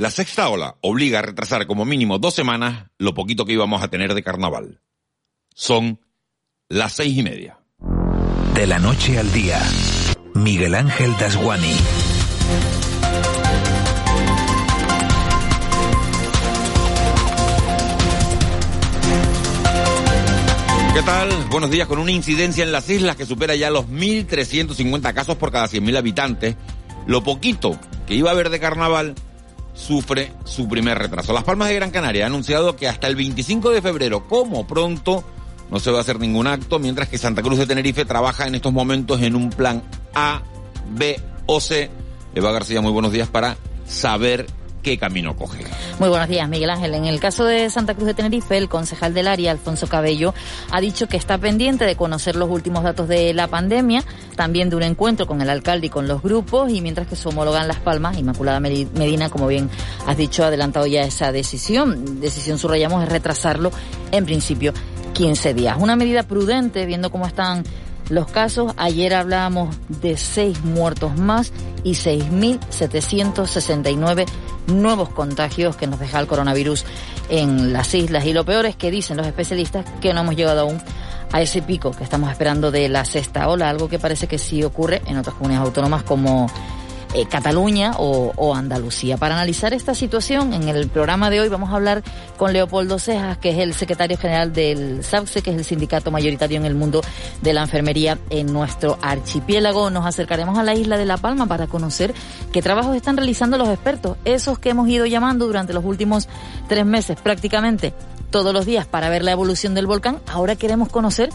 La sexta ola obliga a retrasar como mínimo dos semanas lo poquito que íbamos a tener de carnaval. Son las seis y media. De la noche al día, Miguel Ángel Dasguani. ¿Qué tal? Buenos días. Con una incidencia en las islas que supera ya los 1.350 casos por cada 100.000 habitantes, lo poquito que iba a haber de carnaval sufre su primer retraso. Las Palmas de Gran Canaria ha anunciado que hasta el 25 de febrero, como pronto, no se va a hacer ningún acto, mientras que Santa Cruz de Tenerife trabaja en estos momentos en un plan A, B o C. Eva García, muy buenos días para saber qué camino coge. Muy buenos días, Miguel Ángel. En el caso de Santa Cruz de Tenerife, el concejal del área, Alfonso Cabello, ha dicho que está pendiente de conocer los últimos datos de la pandemia, también de un encuentro con el alcalde y con los grupos, y mientras que se homologan Las Palmas, Inmaculada Medina, como bien has dicho, ha adelantado ya esa decisión. Decisión, subrayamos, es retrasarlo en principio 15 días. Una medida prudente, viendo cómo están los casos. Ayer hablábamos de seis muertos más y 6.769 nuevos contagios que nos deja el coronavirus en las islas. Y lo peor es que dicen los especialistas que no hemos llegado aún a ese pico que estamos esperando de la sexta ola, algo que parece que sí ocurre en otras comunidades autónomas como eh, Cataluña o, Andalucía. Para analizar esta situación, en el programa de hoy vamos a hablar con Leopoldo Cejas, que es el secretario general del SAPSE, que es el sindicato mayoritario en el mundo de la enfermería en nuestro archipiélago. Nos acercaremos a la isla de La Palma para conocer qué trabajos están realizando los expertos, esos que hemos ido llamando durante los últimos tres meses prácticamente todos los días para ver la evolución del volcán. Ahora queremos conocer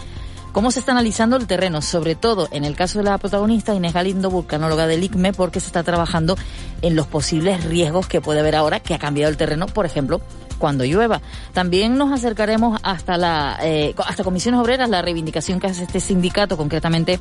¿Cómo se está analizando el terreno? Sobre todo en el caso de la protagonista Inés Galindo, vulcanóloga del ICME, porque se está trabajando en los posibles riesgos que puede haber ahora que ha cambiado el terreno, por ejemplo, cuando llueva. También nos acercaremos hasta la eh, hasta comisiones obreras, la reivindicación que hace este sindicato, concretamente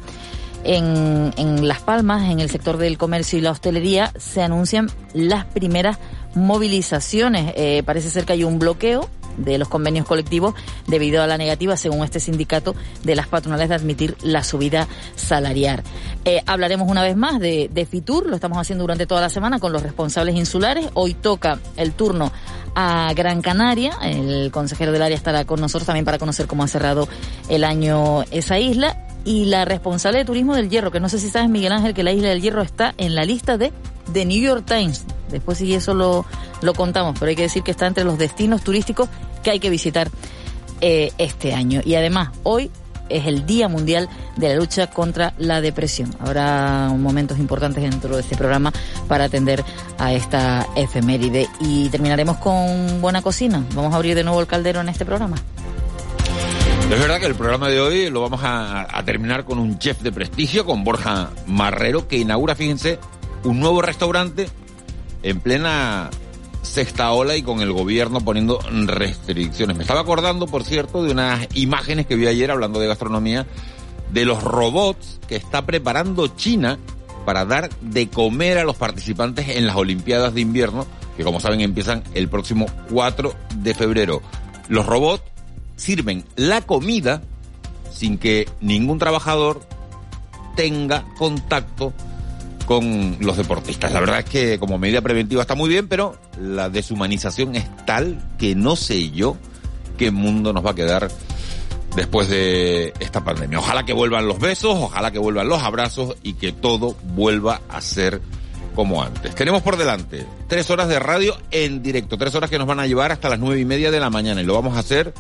en, en Las Palmas, en el sector del comercio y la hostelería, se anuncian las primeras movilizaciones. Eh, parece ser que hay un bloqueo de los convenios colectivos debido a la negativa, según este sindicato, de las patronales de admitir la subida salarial. Eh, hablaremos una vez más de, de Fitur, lo estamos haciendo durante toda la semana con los responsables insulares. Hoy toca el turno a Gran Canaria. El consejero del área estará con nosotros también para conocer cómo ha cerrado el año esa isla. Y la responsable de turismo del Hierro, que no sé si sabes, Miguel Ángel, que la isla del Hierro está en la lista de The New York Times. Después si eso lo, lo contamos, pero hay que decir que está entre los destinos turísticos que hay que visitar eh, este año. Y además, hoy es el Día Mundial de la Lucha contra la Depresión. Habrá momentos importantes dentro de este programa para atender a esta efeméride. Y terminaremos con buena cocina. Vamos a abrir de nuevo el caldero en este programa. Es verdad que el programa de hoy lo vamos a terminar con un chef de prestigio, con Borja Marrero, que inaugura, fíjense, un nuevo restaurante en plena sexta ola y con el gobierno poniendo restricciones. Me estaba acordando, por cierto, de unas imágenes que vi ayer hablando de gastronomía, de los robots que está preparando China para dar de comer a los participantes en las Olimpiadas de invierno, que como saben empiezan el próximo 4 de febrero. Los robots sirven la comida sin que ningún trabajador tenga contacto con los deportistas. La verdad es que como medida preventiva está muy bien, pero la deshumanización es tal que no sé yo qué mundo nos va a quedar después de esta pandemia. Ojalá que vuelvan los besos, ojalá que vuelvan los abrazos y que todo vuelva a ser como antes. Tenemos por delante tres horas de radio en directo, tres horas que nos van a llevar hasta las nueve y media de la mañana y lo vamos a hacer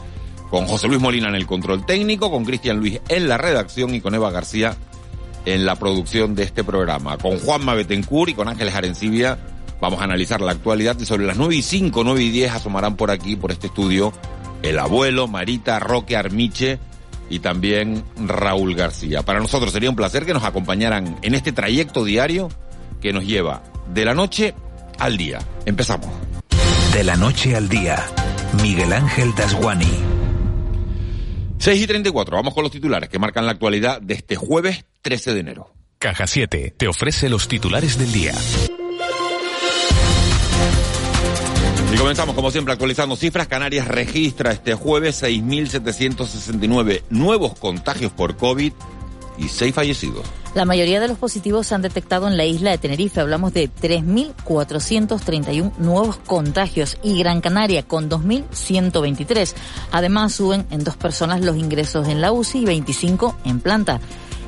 con José Luis Molina en el control técnico, con Cristian Luis en la redacción y con Eva García en la producción de este programa. Con Juanma Betencourt y con Ángeles Arencibia vamos a analizar la actualidad y sobre las 9 y 5, 9 y 10 asomarán por aquí, por este estudio, el abuelo, Marita, Roque Armiche y también Raúl García. Para nosotros sería un placer que nos acompañaran en este trayecto diario que nos lleva de la noche al día. Empezamos. De la noche al día, Miguel Ángel Dasguani. 6 y 34, vamos con los titulares que marcan la actualidad de este jueves 13 de enero. Caja 7 te ofrece los titulares del día. Y comenzamos, como siempre, actualizando cifras. Canarias registra este jueves 6.769 nuevos contagios por COVID y seis fallecidos. La mayoría de los positivos se han detectado en la isla de Tenerife. Hablamos de 3.431 nuevos contagios y Gran Canaria con 2.123. Además, suben en dos personas los ingresos en la UCI y 25 en planta.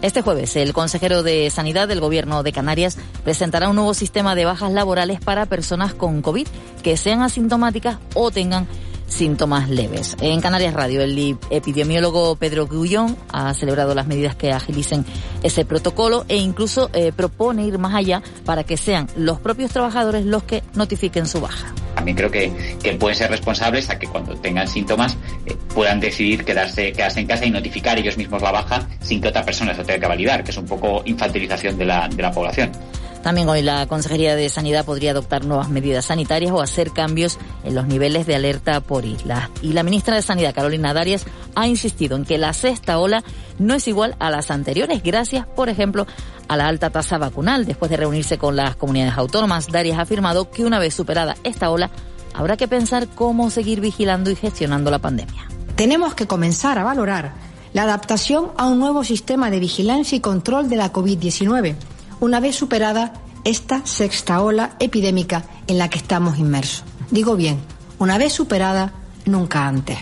Este jueves, el consejero de Sanidad del Gobierno de Canarias presentará un nuevo sistema de bajas laborales para personas con COVID que sean asintomáticas o tengan síntomas leves. En Canarias Radio, el epidemiólogo Pedro Gullón ha celebrado las medidas que agilicen ese protocolo e incluso eh, propone ir más allá para que sean los propios trabajadores los que notifiquen su baja. También creo que, que pueden ser responsables a que cuando tengan síntomas eh, puedan decidir quedarse, quedarse en casa y notificar ellos mismos la baja sin que otra persona se tenga que validar, que es un poco infantilización de la, de la población. También hoy la Consejería de Sanidad podría adoptar nuevas medidas sanitarias o hacer cambios en los niveles de alerta por isla. Y la ministra de Sanidad, Carolina Darias, ha insistido en que la sexta ola no es igual a las anteriores, gracias, por ejemplo, a la alta tasa vacunal. Después de reunirse con las comunidades autónomas, Darias ha afirmado que una vez superada esta ola, habrá que pensar cómo seguir vigilando y gestionando la pandemia. Tenemos que comenzar a valorar la adaptación a un nuevo sistema de vigilancia y control de la COVID-19 una vez superada esta sexta ola epidémica en la que estamos inmersos. Digo bien, una vez superada, nunca antes.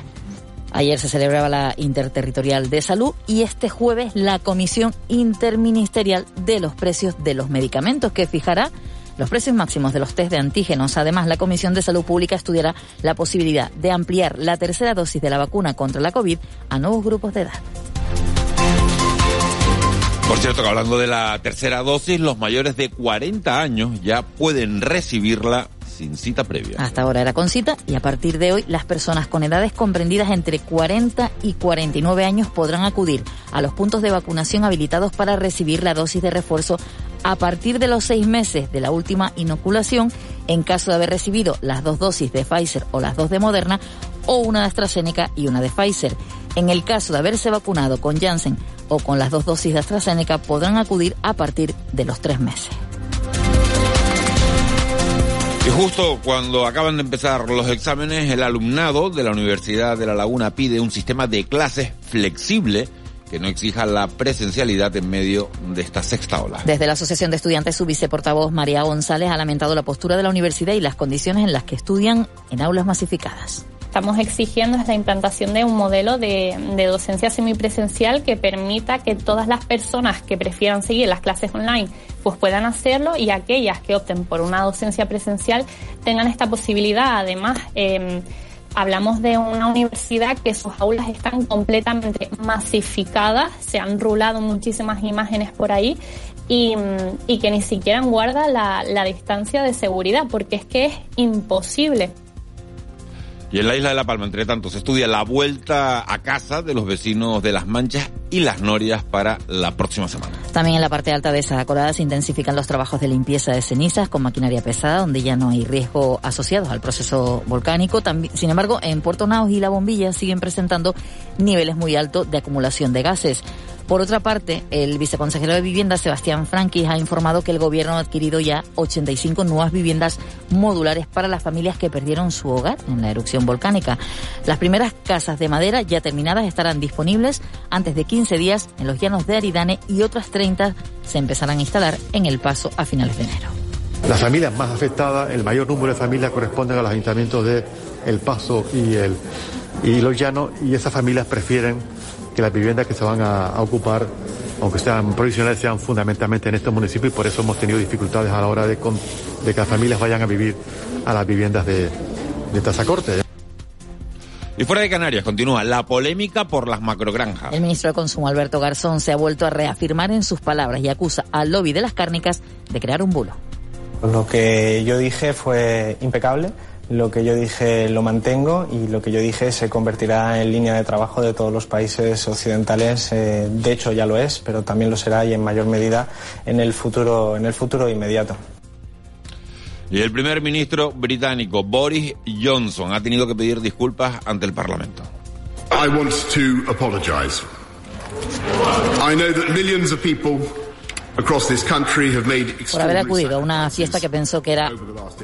Ayer se celebraba la Interterritorial de Salud y este jueves la Comisión Interministerial de los Precios de los Medicamentos que fijará los precios máximos de los test de antígenos. Además, la Comisión de Salud Pública estudiará la posibilidad de ampliar la tercera dosis de la vacuna contra la COVID a nuevos grupos de edad. Por cierto, que hablando de la tercera dosis, los mayores de 40 años ya pueden recibirla sin cita previa. Hasta ahora era con cita y a partir de hoy las personas con edades comprendidas entre 40 y 49 años podrán acudir a los puntos de vacunación habilitados para recibir la dosis de refuerzo a partir de los seis meses de la última inoculación en caso de haber recibido las dos dosis de Pfizer o las dos de Moderna o una de AstraZeneca y una de Pfizer. En el caso de haberse vacunado con Janssen o con las dos dosis de AstraZeneca podrán acudir a partir de los tres meses. Y justo cuando acaban de empezar los exámenes, el alumnado de la Universidad de La Laguna pide un sistema de clases flexible que no exija la presencialidad en medio de esta sexta ola. Desde la Asociación de Estudiantes, su viceportavoz María González ha lamentado la postura de la universidad y las condiciones en las que estudian en aulas masificadas estamos exigiendo es la implantación de un modelo de, docencia semipresencial que permita que todas las personas que prefieran seguir las clases online pues puedan hacerlo y aquellas que opten por una docencia presencial tengan esta posibilidad. Además, eh, hablamos de una universidad que sus aulas están completamente masificadas, se han rulado muchísimas imágenes por ahí y, y que ni siquiera guarda la distancia de seguridad, porque es que es imposible y en la isla de La Palma, entre tanto, se estudia la vuelta a casa de los vecinos de Las Manchas y Las Norias para la próxima semana. También en la parte alta de esa Corada se intensifican los trabajos de limpieza de cenizas con maquinaria pesada, donde ya no hay riesgo asociados al proceso volcánico. Sin embargo, en Puerto Naos y La Bombilla siguen presentando niveles muy altos de acumulación de gases. Por otra parte, el viceconsejero de Vivienda, Sebastián Franquis, ha informado que el gobierno ha adquirido ya 85 nuevas viviendas modulares para las familias que perdieron su hogar en la erupción volcánica. Las primeras casas de madera ya terminadas estarán disponibles antes de 15 días en los llanos de Aridane y otras 30 se empezarán a instalar en el paso a finales de enero. Las familias más afectadas, el mayor número de familias corresponden a los ayuntamientos de El Paso y, el, y Los Llanos y esas familias prefieren que las viviendas que se van a, ocupar, aunque sean provisionales, sean fundamentalmente en estos municipios y por eso hemos tenido dificultades a la hora de, de que las familias vayan a vivir a las viviendas de, de Tazacorte. Y fuera de Canarias continúa la polémica por las macrogranjas. El ministro de Consumo, Alberto Garzón, se ha vuelto a reafirmar en sus palabras y acusa al lobby de las cárnicas de crear un bulo. Lo que yo dije fue impecable lo que yo dije lo mantengo y lo que yo dije se convertirá en línea de trabajo de todos los países occidentales. Eh, de hecho ya lo es, pero también lo será y en mayor medida en el futuro, en el futuro inmediato. Y el primer ministro británico Boris Johnson ha tenido que pedir disculpas ante el Parlamento. I want to apologize. I know that millions of people por haber acudido a una fiesta que pensó que era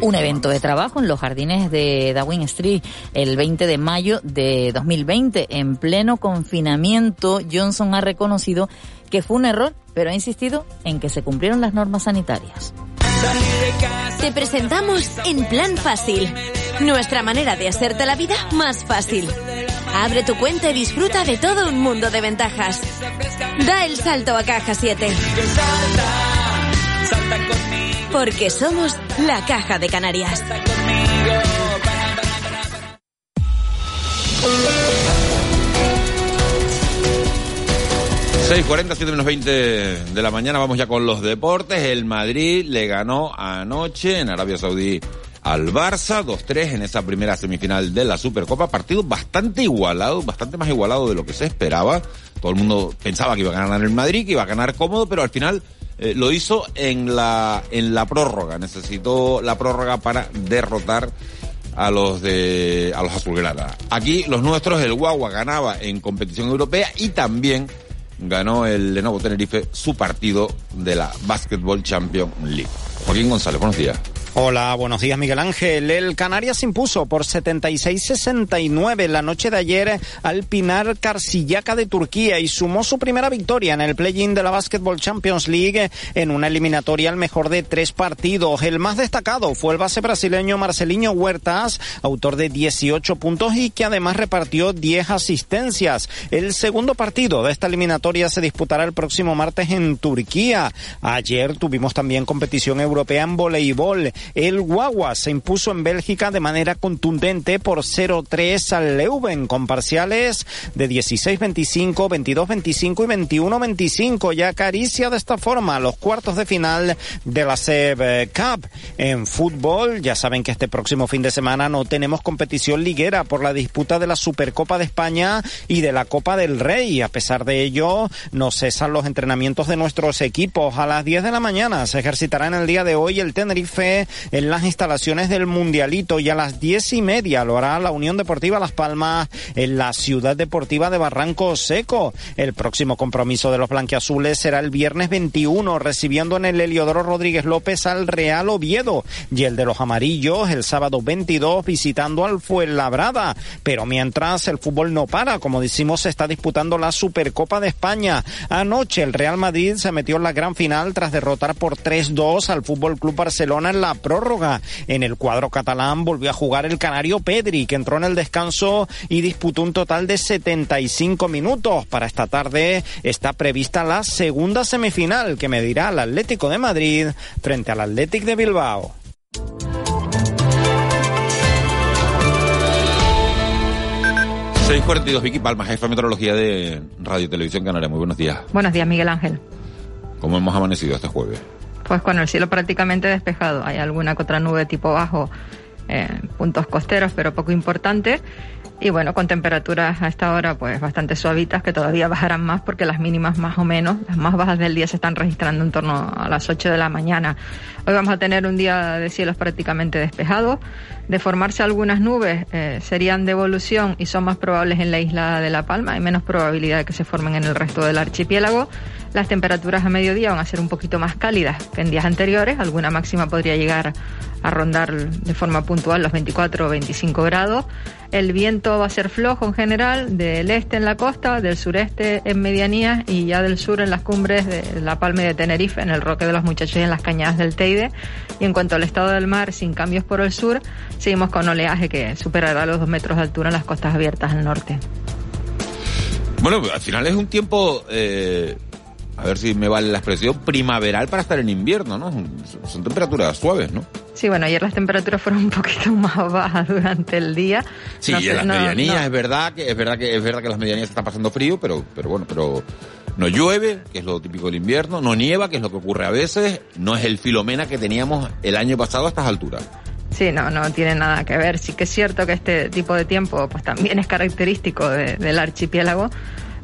un evento de trabajo en los jardines de Darwin Street el 20 de mayo de 2020. En pleno confinamiento, Johnson ha reconocido que fue un error, pero ha insistido en que se cumplieron las normas sanitarias. Te presentamos En Plan Fácil, nuestra manera de hacerte la vida más fácil. Abre tu cuenta y disfruta de todo un mundo de ventajas. Da el salto a Caja 7. Porque somos la Caja de Canarias. 6.40, 7 menos 20 de la mañana, vamos ya con los deportes. El Madrid le ganó anoche en Arabia Saudí al Barça, 2-3 en esa primera semifinal de la Supercopa. Partido bastante igualado, bastante más igualado de lo que se esperaba. Todo el mundo pensaba que iba a ganar el Madrid, que iba a ganar cómodo, pero al final eh, lo hizo en la, en la prórroga. Necesitó la prórroga para derrotar a los de a los azulgrana. Aquí los nuestros el Guagua ganaba en competición europea y también ganó el Lenovo Tenerife su partido de la Basketball Champions League. Joaquín González, buenos días. Hola, buenos días Miguel Ángel. El Canarias impuso por 76-69 la noche de ayer al Pinar Carsillaca de Turquía y sumó su primera victoria en el play-in de la Basketball Champions League en una eliminatoria al mejor de tres partidos. El más destacado fue el base brasileño Marcelinho Huertas, autor de 18 puntos y que además repartió 10 asistencias. El segundo partido de esta eliminatoria se disputará el próximo martes en Turquía. Ayer tuvimos también competición europea en voleibol. El Guagua se impuso en Bélgica de manera contundente por 0-3 al Leuven con parciales de 16-25, 22-25 y 21-25. Ya acaricia de esta forma los cuartos de final de la SEB Cup. En fútbol, ya saben que este próximo fin de semana no tenemos competición liguera por la disputa de la Supercopa de España y de la Copa del Rey. A pesar de ello, no cesan los entrenamientos de nuestros equipos. A las 10 de la mañana se ejercitará en el día de hoy el Tenerife en las instalaciones del Mundialito y a las diez y media lo hará la Unión Deportiva Las Palmas en la Ciudad Deportiva de Barranco Seco. El próximo compromiso de los blanquiazules será el viernes 21 recibiendo en el Heliodoro Rodríguez López al Real Oviedo y el de los amarillos el sábado 22 visitando al Fuenlabrada. Pero mientras el fútbol no para, como decimos, se está disputando la Supercopa de España. Anoche el Real Madrid se metió en la gran final tras derrotar por 3-2 al Fútbol Club Barcelona en la prórroga. En el cuadro catalán volvió a jugar el canario Pedri, que entró en el descanso y disputó un total de 75 minutos. Para esta tarde está prevista la segunda semifinal que medirá al Atlético de Madrid frente al Atlético de Bilbao. ...642 Vicky Palma, jefa de meteorología de Radio Televisión Canaria. Muy buenos días. Buenos días, Miguel Ángel. ¿Cómo hemos amanecido este jueves? Pues con el cielo prácticamente despejado. Hay alguna que otra nube tipo bajo, eh, puntos costeros, pero poco importantes. Y bueno, con temperaturas a esta hora pues bastante suavitas que todavía bajarán más porque las mínimas más o menos, las más bajas del día se están registrando en torno a las 8 de la mañana. Hoy vamos a tener un día de cielos prácticamente despejados. De formarse algunas nubes eh, serían de evolución y son más probables en la isla de La Palma. Hay menos probabilidad de que se formen en el resto del archipiélago. Las temperaturas a mediodía van a ser un poquito más cálidas que en días anteriores. Alguna máxima podría llegar a rondar de forma puntual los 24 o 25 grados. El viento va a ser flojo en general, del este en la costa, del sureste en medianías y ya del sur en las cumbres de La Palma y de Tenerife, en el Roque de los Muchachos y en las cañadas del Teide. Y en cuanto al estado del mar, sin cambios por el sur, seguimos con oleaje que superará los dos metros de altura en las costas abiertas al norte. Bueno, al final es un tiempo eh, a ver si me vale la expresión, primaveral para estar en invierno, ¿no? Son, temperaturas suaves, ¿no? Sí, bueno, ayer las temperaturas fueron un poquito más bajas durante el día. Sí, en las medianías es verdad que es verdad que es verdad que las medianías están pasando frío, pero pero bueno, pero no llueve, que es lo típico del invierno, no nieva, que es lo que ocurre a veces, no es el filomena que teníamos el año pasado a estas alturas. Sí, no, no tiene nada que ver. Sí que es cierto que este tipo de tiempo pues también es característico del archipiélago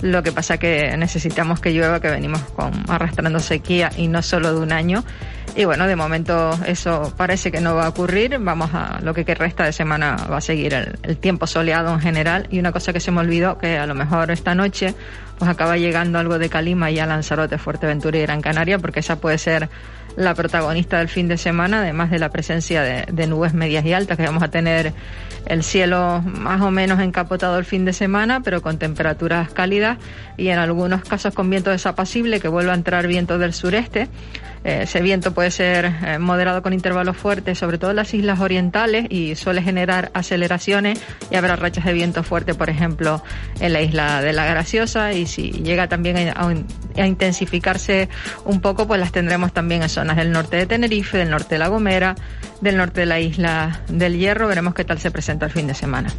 lo que pasa que necesitamos que llueva, que venimos con, arrastrando sequía y no solo de un año. Y bueno, de momento eso parece que no va a ocurrir. Vamos a lo que resta de semana va a seguir el, el tiempo soleado en general. Y una cosa que se me olvidó, que a lo mejor esta noche pues acaba llegando algo de Calima y a Lanzarote, Fuerteventura y Gran Canaria, porque esa puede ser la protagonista del fin de semana, además de la presencia de, nubes medias y altas, que vamos a tener el cielo más o menos encapotado el fin de semana, pero con temperaturas cálidas y en algunos casos con viento desapacible, que vuelva a entrar viento del sureste. Eh, ese viento puede ser eh, moderado con intervalos fuertes, sobre todo en las islas orientales, y suele generar aceleraciones y habrá rachas de viento fuerte, por ejemplo, en la isla de la Graciosa. Y si llega también a, intensificarse un poco, pues las tendremos también en zonas del norte de Tenerife, del norte de La Gomera, del norte de la isla del Hierro. Veremos qué tal se presenta el fin de semana.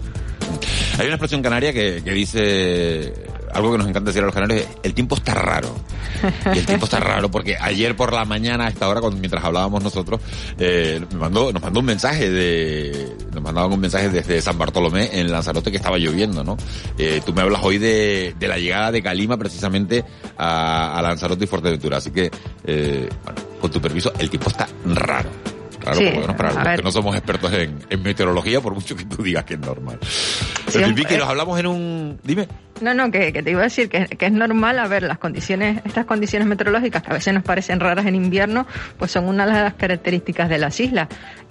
Hay una expresión canaria que dice algo que nos encanta decir a los canarios, el tiempo está raro. Y el tiempo está raro porque ayer por la mañana, a esta hora, cuando, mientras hablábamos nosotros, eh, nos, mandó, nos mandó un mensaje de, nos mandaban un mensaje desde San Bartolomé en Lanzarote que estaba lloviendo, ¿no? Eh, tú me hablas hoy de, de la llegada de Calima precisamente a, a Lanzarote y Fuerteventura, así que, eh, bueno, con tu permiso, el tiempo está raro. Claro, sí, bueno, para los que no somos expertos en, en, meteorología, por mucho que tú digas que es normal. Sí, en Vicky, nos hablamos en un... Dime. No, no, que, que te iba a decir que, que, es normal, a ver, las condiciones, estas condiciones meteorológicas que a veces nos parecen raras en invierno, pues son una de las características de las islas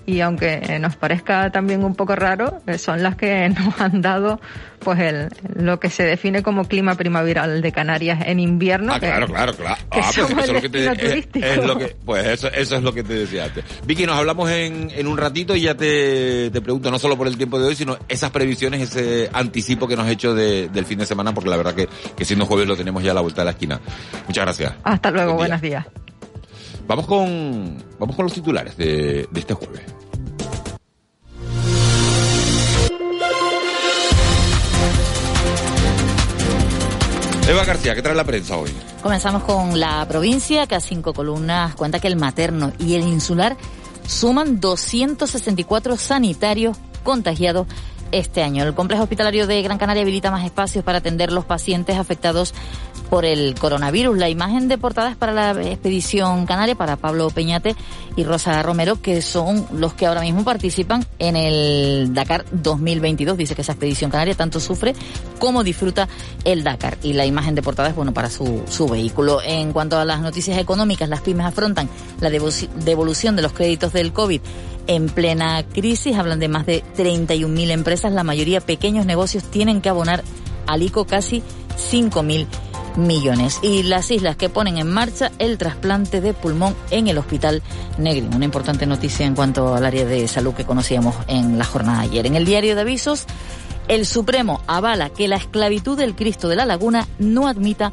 y aunque nos parezca también un poco raro, eh, son las que nos han dado pues el, lo que se define como clima primaveral de Canarias en invierno. Ah, claro, claro, claro. Que ah, pues eso es lo que te, es, es, lo que, pues eso, eso es lo que te decía antes. Vicky, nos hablamos en, en un ratito y ya te, te pregunto, no solo por el tiempo de hoy, sino esas previsiones, ese anticipo que nos has hecho de, del fin de semana, porque la verdad que, que siendo jueves lo tenemos ya a la vuelta de la esquina. Muchas gracias. Hasta luego, Buen buenos días. Vamos con, vamos con los titulares de, de este jueves. Eva García, ¿qué trae la prensa hoy? Comenzamos con la provincia, que a cinco columnas cuenta que el materno y el insular suman 264 sanitarios contagiados este año. El complejo hospitalario de Gran Canaria habilita más espacios para atender los pacientes afectados por el coronavirus. La imagen de portada es para la expedición canaria, para Pablo Peñate y Rosa Romero, que son los que ahora mismo participan en el Dakar 2022. Dice que esa expedición canaria tanto sufre como disfruta el Dakar. Y la imagen de portada es bueno para su, su vehículo. En cuanto a las noticias económicas, las pymes afrontan la devolución de los créditos del COVID en plena crisis. Hablan de más de 31.000 empresas, la mayoría pequeños negocios tienen que abonar al ICO casi 5.000 millones. Y las islas que ponen en marcha el trasplante de pulmón en el Hospital Negrín. Una importante noticia en cuanto al área de salud que conocíamos en la jornada de ayer. En el diario de avisos, el Supremo avala que la esclavitud del Cristo de la Laguna no admita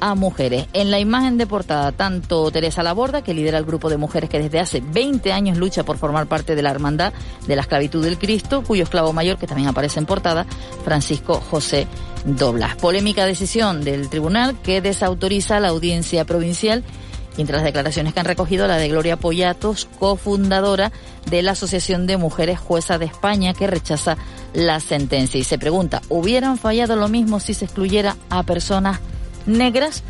a mujeres. En la imagen de portada, tanto Teresa Laborda, que lidera el grupo de mujeres que desde hace 20 años lucha por formar parte de la Hermandad de la Esclavitud del Cristo, cuyo esclavo mayor, que también aparece en portada, Francisco José Doblas. Polémica decisión del tribunal que desautoriza la audiencia provincial entre las declaraciones que han recogido la de Gloria Pollatos, cofundadora de la Asociación de Mujeres Juezas de España, que rechaza la sentencia. Y se pregunta, ¿hubieran fallado lo mismo si se excluyera a personas negras.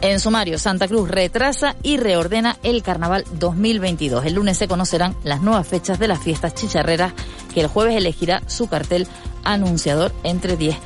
En sumario, Santa Cruz retrasa y reordena el Carnaval 2022. El lunes se conocerán las nuevas fechas de las fiestas chicharreras que el jueves elegirá su cartel anunciador entre 10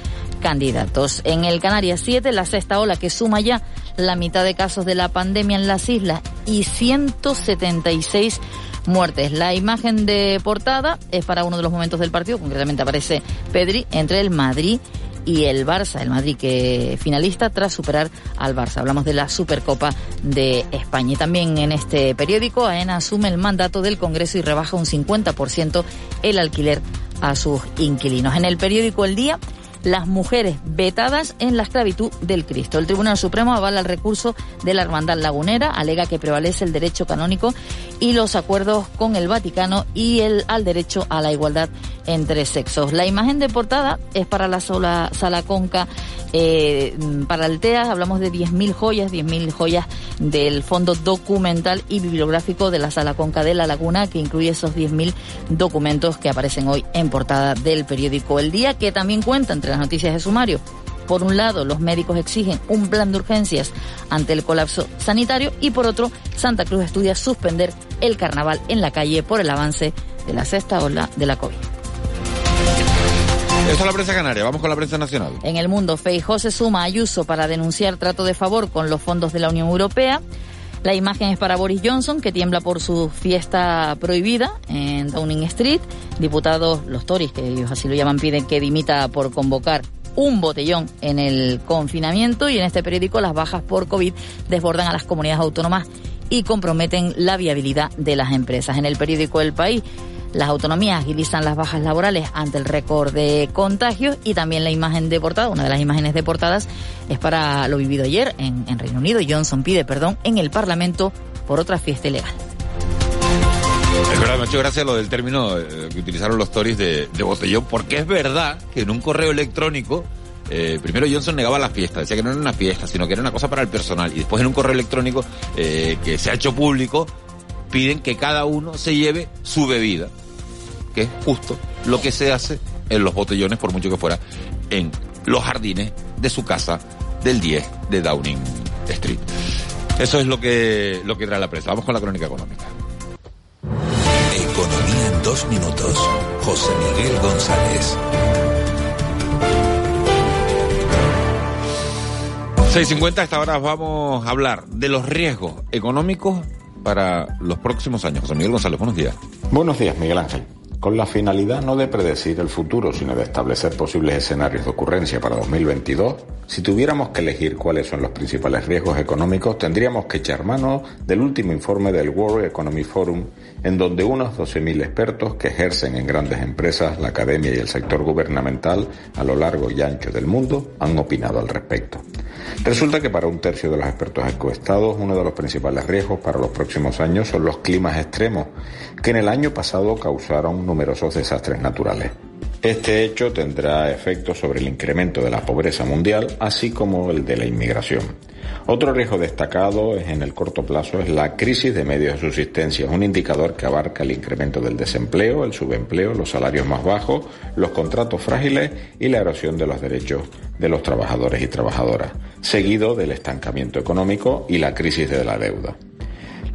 candidatos. En el Canarias 7, la sexta ola que suma ya la mitad de casos de la pandemia en las islas y 176 muertes. La imagen de portada es para uno de los momentos del partido, concretamente aparece Pedri entre el Madrid y el Barça, el Madrid que finalista tras superar al Barça. Hablamos de la Supercopa de España. Y también en este periódico, AENA asume el mandato del Congreso y rebaja un 50% el alquiler a sus inquilinos. En el periódico El Día, las mujeres vetadas en la esclavitud del Cristo. El Tribunal Supremo avala el recurso de la Hermandad Lagunera, alega que prevalece el derecho canónico y los acuerdos con el Vaticano y el al derecho a la igualdad entre sexos. La imagen de portada es para la sola sala conca eh, para Altea, hablamos de 10.000 joyas, 10.000 joyas del fondo documental y bibliográfico de la sala conca de La Laguna, que incluye esos 10.000 documentos que aparecen hoy en portada del periódico El Día, que también cuenta entre las noticias de sumario Por un lado, los médicos exigen un plan de urgencias ante el colapso sanitario y por otro, Santa Cruz estudia suspender el carnaval en la calle por el avance de la sexta ola de la COVID. Esta es la prensa canaria, vamos con la prensa nacional. En el mundo, Feijó se suma a Ayuso para denunciar trato de favor con los fondos de la Unión Europea. La imagen es para Boris Johnson, que tiembla por su fiesta prohibida en Downing Street. Diputados, los Tories, que ellos así lo llaman, piden que dimita por convocar un botellón en el confinamiento y en este periódico las bajas por COVID desbordan a las comunidades autónomas y comprometen la viabilidad de las empresas. En el periódico El País, las autonomías agilizan las bajas laborales ante el récord de contagios y también la imagen de portada, una de las imágenes de portadas es para lo vivido ayer en, Reino Unido. Johnson pide perdón en el Parlamento por otra fiesta ilegal. Es verdad, me ha hecho gracia lo del término eh, que utilizaron los Tories de, de botellón, porque es verdad que en un correo electrónico eh, primero Johnson negaba la fiesta, decía que no era una fiesta, sino que era una cosa para el personal. Y después en un correo electrónico eh, que se ha hecho público, piden que cada uno se lleve su bebida, que es justo lo que se hace en los botellones, por mucho que fuera, en los jardines de su casa del 10 de Downing Street. Eso es lo que, lo que trae la prensa. Vamos con la crónica económica. Economía en dos minutos. José Miguel González. 6.50, a esta hora vamos a hablar de los riesgos económicos para los próximos años. José Miguel González, buenos días. Buenos días, Miguel Ángel. Con la finalidad no de predecir el futuro, sino de establecer posibles escenarios de ocurrencia para 2022, si tuviéramos que elegir cuáles son los principales riesgos económicos, tendríamos que echar mano del último informe del World Economic Forum, en donde unos 12.000 expertos que ejercen en grandes empresas, la academia y el sector gubernamental a lo largo y ancho del mundo han opinado al respecto. Resulta que para un tercio de los expertos encuestados, uno de los principales riesgos para los próximos años son los climas extremos, que en el año pasado causaron numerosos desastres naturales. Este hecho tendrá efectos sobre el incremento de la pobreza mundial, así como el de la inmigración. Otro riesgo destacado en el corto plazo es la crisis de medios de subsistencia, un indicador que abarca el incremento del desempleo, el subempleo, los salarios más bajos, los contratos frágiles y la erosión de los derechos de los trabajadores y trabajadoras, seguido del estancamiento económico y la crisis de la deuda.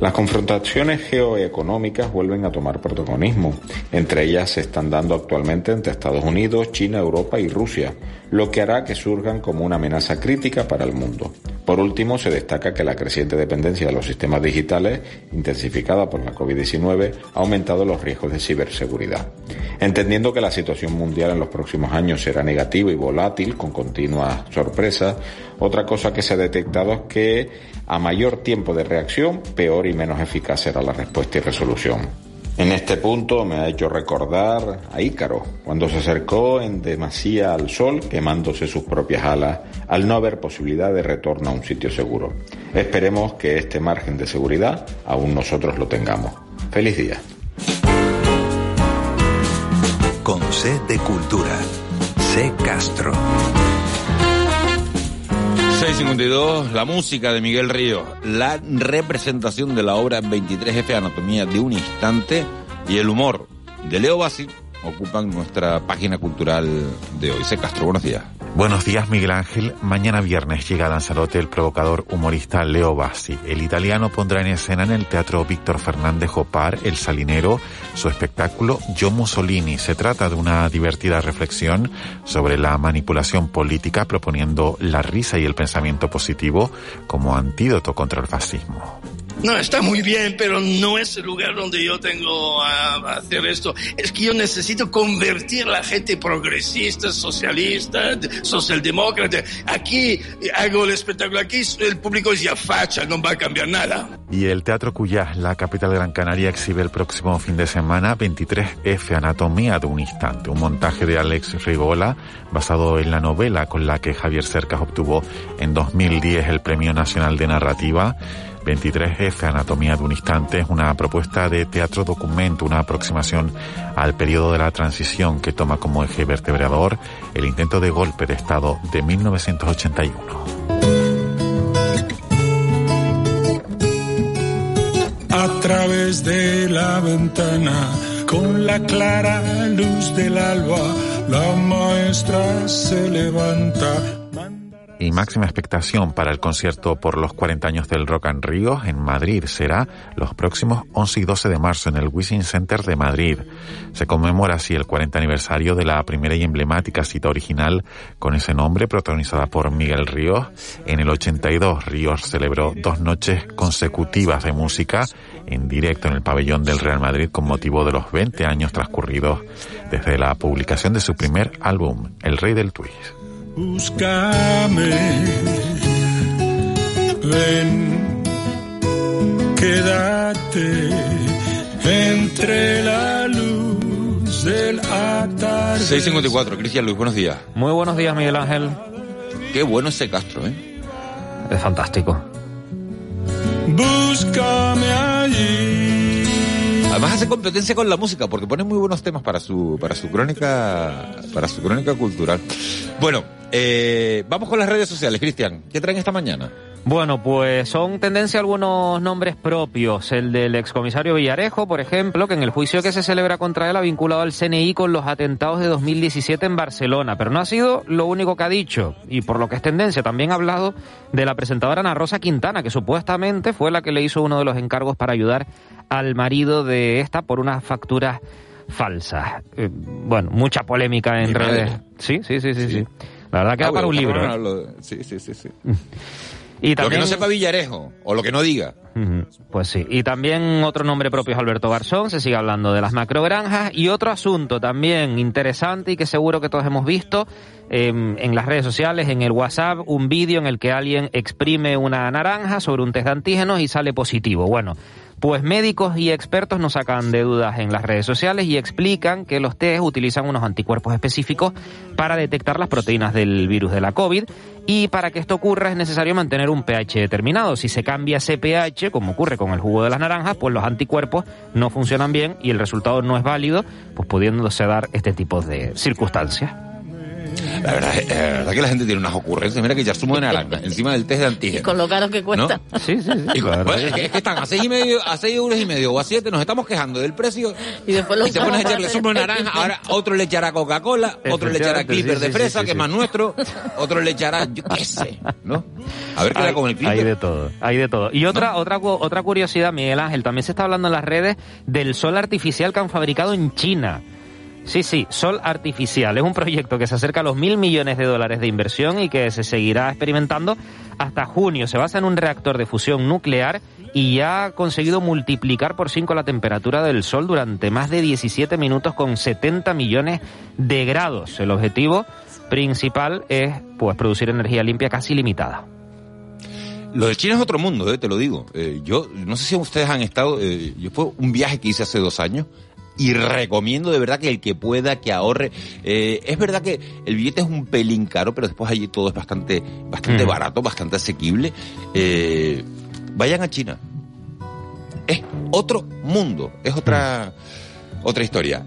Las confrontaciones geoeconómicas vuelven a tomar protagonismo. Entre ellas se están dando actualmente entre Estados Unidos, China, Europa y Rusia, lo que hará que surjan como una amenaza crítica para el mundo. Por último, se destaca que la creciente dependencia de los sistemas digitales, intensificada por la COVID-19, ha aumentado los riesgos de ciberseguridad. Entendiendo que la situación mundial en los próximos años será negativa y volátil, con continuas sorpresas, otra cosa que se ha detectado es que a mayor tiempo de reacción, peor y menos eficaz será la respuesta y resolución. En este punto me ha hecho recordar a Ícaro, cuando se acercó en demasía al sol, quemándose sus propias alas, al no haber posibilidad de retorno a un sitio seguro. Esperemos que este margen de seguridad aún nosotros lo tengamos. Feliz día. Con C de Cultura. C Castro. 652, la música de Miguel Ríos, la representación de la obra 23F Anatomía de un instante y el humor de Leo Bassi ocupan nuestra página cultural de hoy. C. Castro, buenos días. Buenos días, Miguel Ángel. Mañana viernes llega a Lanzarote el provocador humorista Leo Bassi. El italiano pondrá en escena en el Teatro Víctor Fernández Jopar, El Salinero, su espectáculo Yo Mussolini. Se trata de una divertida reflexión sobre la manipulación política, proponiendo la risa y el pensamiento positivo como antídoto contra el fascismo. No, está muy bien, pero no es el lugar donde yo tengo a hacer esto. Es que yo necesito convertir a la gente progresista, socialista, socialdemócrata. Aquí hago el espectáculo, aquí el público es ya facha, no va a cambiar nada. Y el Teatro Cuyá, la capital de Gran Canaria, exhibe el próximo fin de semana 23F Anatomía de un Instante, un montaje de Alex Rigola basado en la novela con la que Javier Cercas obtuvo en 2010 el Premio Nacional de Narrativa. 23F, Anatomía de un Instante, es una propuesta de teatro documento, una aproximación al periodo de la transición que toma como eje vertebrador el intento de golpe de Estado de 1981. A través de la ventana, con la clara luz del alba, la maestra se levanta y máxima expectación para el concierto por los 40 años del Rock and Rio en Madrid será los próximos 11 y 12 de marzo en el Wishing Center de Madrid. Se conmemora así el 40 aniversario de la primera y emblemática cita original con ese nombre protagonizada por Miguel Ríos. En el 82 Ríos celebró dos noches consecutivas de música en directo en el pabellón del Real Madrid con motivo de los 20 años transcurridos desde la publicación de su primer álbum, El Rey del Twist. Búscame, ven, quédate entre la luz del atardecer. 654, Cristian Luis, buenos días. Muy buenos días, Miguel Ángel. Qué bueno ese Castro, ¿eh? Es fantástico. Búscame allí. Además hace competencia con la música porque pone muy buenos temas para su para su crónica para su crónica cultural. Bueno, eh, vamos con las redes sociales, Cristian. ¿Qué traen esta mañana? Bueno, pues son tendencia algunos nombres propios. El del excomisario Villarejo, por ejemplo, que en el juicio que se celebra contra él ha vinculado al CNI con los atentados de 2017 en Barcelona. Pero no ha sido lo único que ha dicho. Y por lo que es tendencia, también ha hablado de la presentadora Ana Rosa Quintana, que supuestamente fue la que le hizo uno de los encargos para ayudar al marido de esta por unas facturas falsas. Eh, bueno, mucha polémica en redes. Sí, sí, sí, sí, sí. La verdad que Ah, da para un libro. no, ¿eh? no, lo- Sí, sí, sí, sí. Y Lo que también- no sepa Villarejo, o lo que no diga. Pues sí. Y también otro nombre propio es Alberto Garzón, se sigue hablando de las macrogranjas. Y otro asunto también interesante y que seguro que todos hemos visto eh, en las redes sociales, en el WhatsApp, un vídeo en el que alguien exprime una naranja sobre un test de antígenos y sale positivo. Bueno, pues médicos y expertos nos sacan de dudas en las redes sociales y explican que los test utilizan unos anticuerpos específicos para detectar las proteínas del virus de la COVID y para que esto ocurra es necesario mantener un pH determinado. Si se cambia ese pH, como ocurre con el jugo de las naranjas, pues los anticuerpos no funcionan bien y el resultado no es válido, pues pudiéndose dar este tipo de circunstancias. La verdad, eh, la verdad que la gente tiene unas ocurrencias. Mira que ya zumo de naranja encima del test de antígeno. Con lo caro que cuesta. Sí, sí, sí. Y con- bueno, es, que, es que están a seis y medio, a seis euros y medio o a siete, nos estamos quejando del precio. Y después lo y te pones a echarle zumo de naranja, ahora otro le echará Coca-Cola, otro le echará Clipper sí, de sí, fresa, sí, que sí. es más nuestro, otro le echará, yo qué sé, ¿no? A ver qué da con el Clipper. hay de todo, hay de todo. Y otra, otra, cu- otra curiosidad, Miguel Ángel, también se está hablando en las redes del sol artificial que han fabricado en China. Sí, sí, sol artificial. Es un proyecto que se acerca a los mil millones de dólares de inversión y que se seguirá experimentando hasta junio. Se basa en un reactor de fusión nuclear y ya ha conseguido multiplicar por 5 la temperatura del sol durante más de 17 minutos con 70 millones de grados. El objetivo principal es pues producir energía limpia casi limitada. Lo de China es otro mundo, eh, te lo digo. Eh, yo no sé si ustedes han estado, eh, yo fue un viaje que hice hace dos años y recomiendo de verdad que el que pueda, que ahorre. Eh, es verdad que el billete es un pelín caro, pero después allí todo es bastante, bastante Mm. barato, bastante asequible. Eh, vayan a China. Es otro mundo, es otra, otra historia.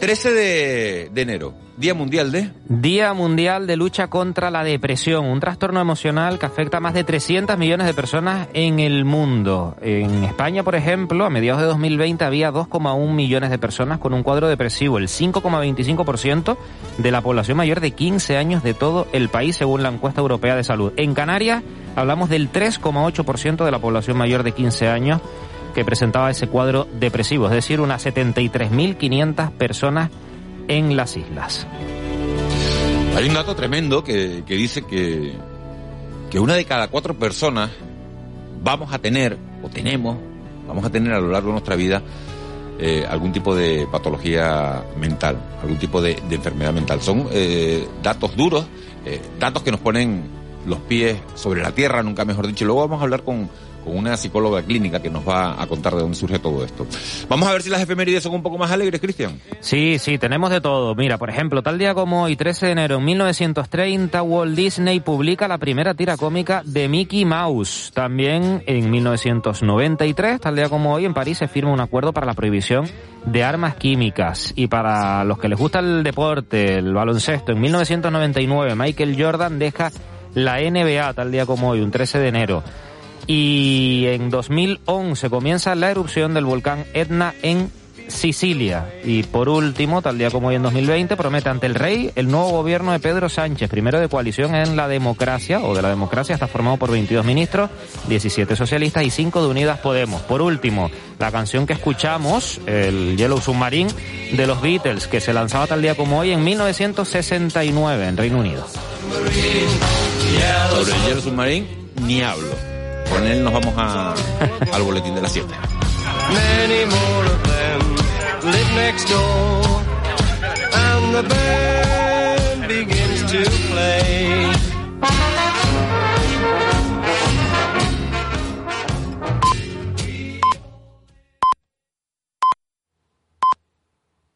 13 de, de enero, Día Mundial de... Día Mundial de Lucha contra la Depresión, un trastorno emocional que afecta a más de 300 millones de personas en el mundo. En España, por ejemplo, a mediados de 2020 había 2,1 millones de personas con un cuadro depresivo, el 5,25% de la población mayor de 15 años de todo el país, según la encuesta europea de salud. En Canarias hablamos del 3,8% de la población mayor de 15 años que presentaba ese cuadro depresivo, es decir, unas 73.500 personas en las islas. Hay un dato tremendo que, que dice que, que una de cada cuatro personas vamos a tener, o tenemos, vamos a tener a lo largo de nuestra vida eh, algún tipo de patología mental, algún tipo de, enfermedad mental. Son eh, datos duros, eh, datos que nos ponen los pies sobre la tierra, nunca mejor dicho. Luego vamos a hablar con, con una psicóloga clínica que nos va a contar de dónde surge todo esto. Vamos a ver si las efemérides son un poco más alegres, Cristian. Sí, sí, tenemos de todo. Mira, por ejemplo, tal día como hoy, 13 de enero de 1930, Walt Disney publica la primera tira cómica de Mickey Mouse. También en 1993, tal día como hoy, en París se firma un acuerdo para la prohibición de armas químicas. Y para los que les gusta el deporte, el baloncesto, en 1999, Michael Jordan deja la NBA, tal día como hoy, un 13 de enero. Y en 2011 comienza la erupción del volcán Etna en Sicilia. Y por último, tal día como hoy en 2020, promete ante el rey el nuevo gobierno de Pedro Sánchez, primero de coalición en la democracia, o de la democracia, está formado por 22 ministros, 17 socialistas y 5 de Unidas Podemos. Por último, la canción que escuchamos, el Yellow Submarine, de los Beatles, que se lanzaba tal día como hoy en 1969 en Reino Unido. Sobre el Yellow Submarine, ni hablo. Con él nos vamos a, al boletín de las 7. Many more of them live next door. And the band begins to play.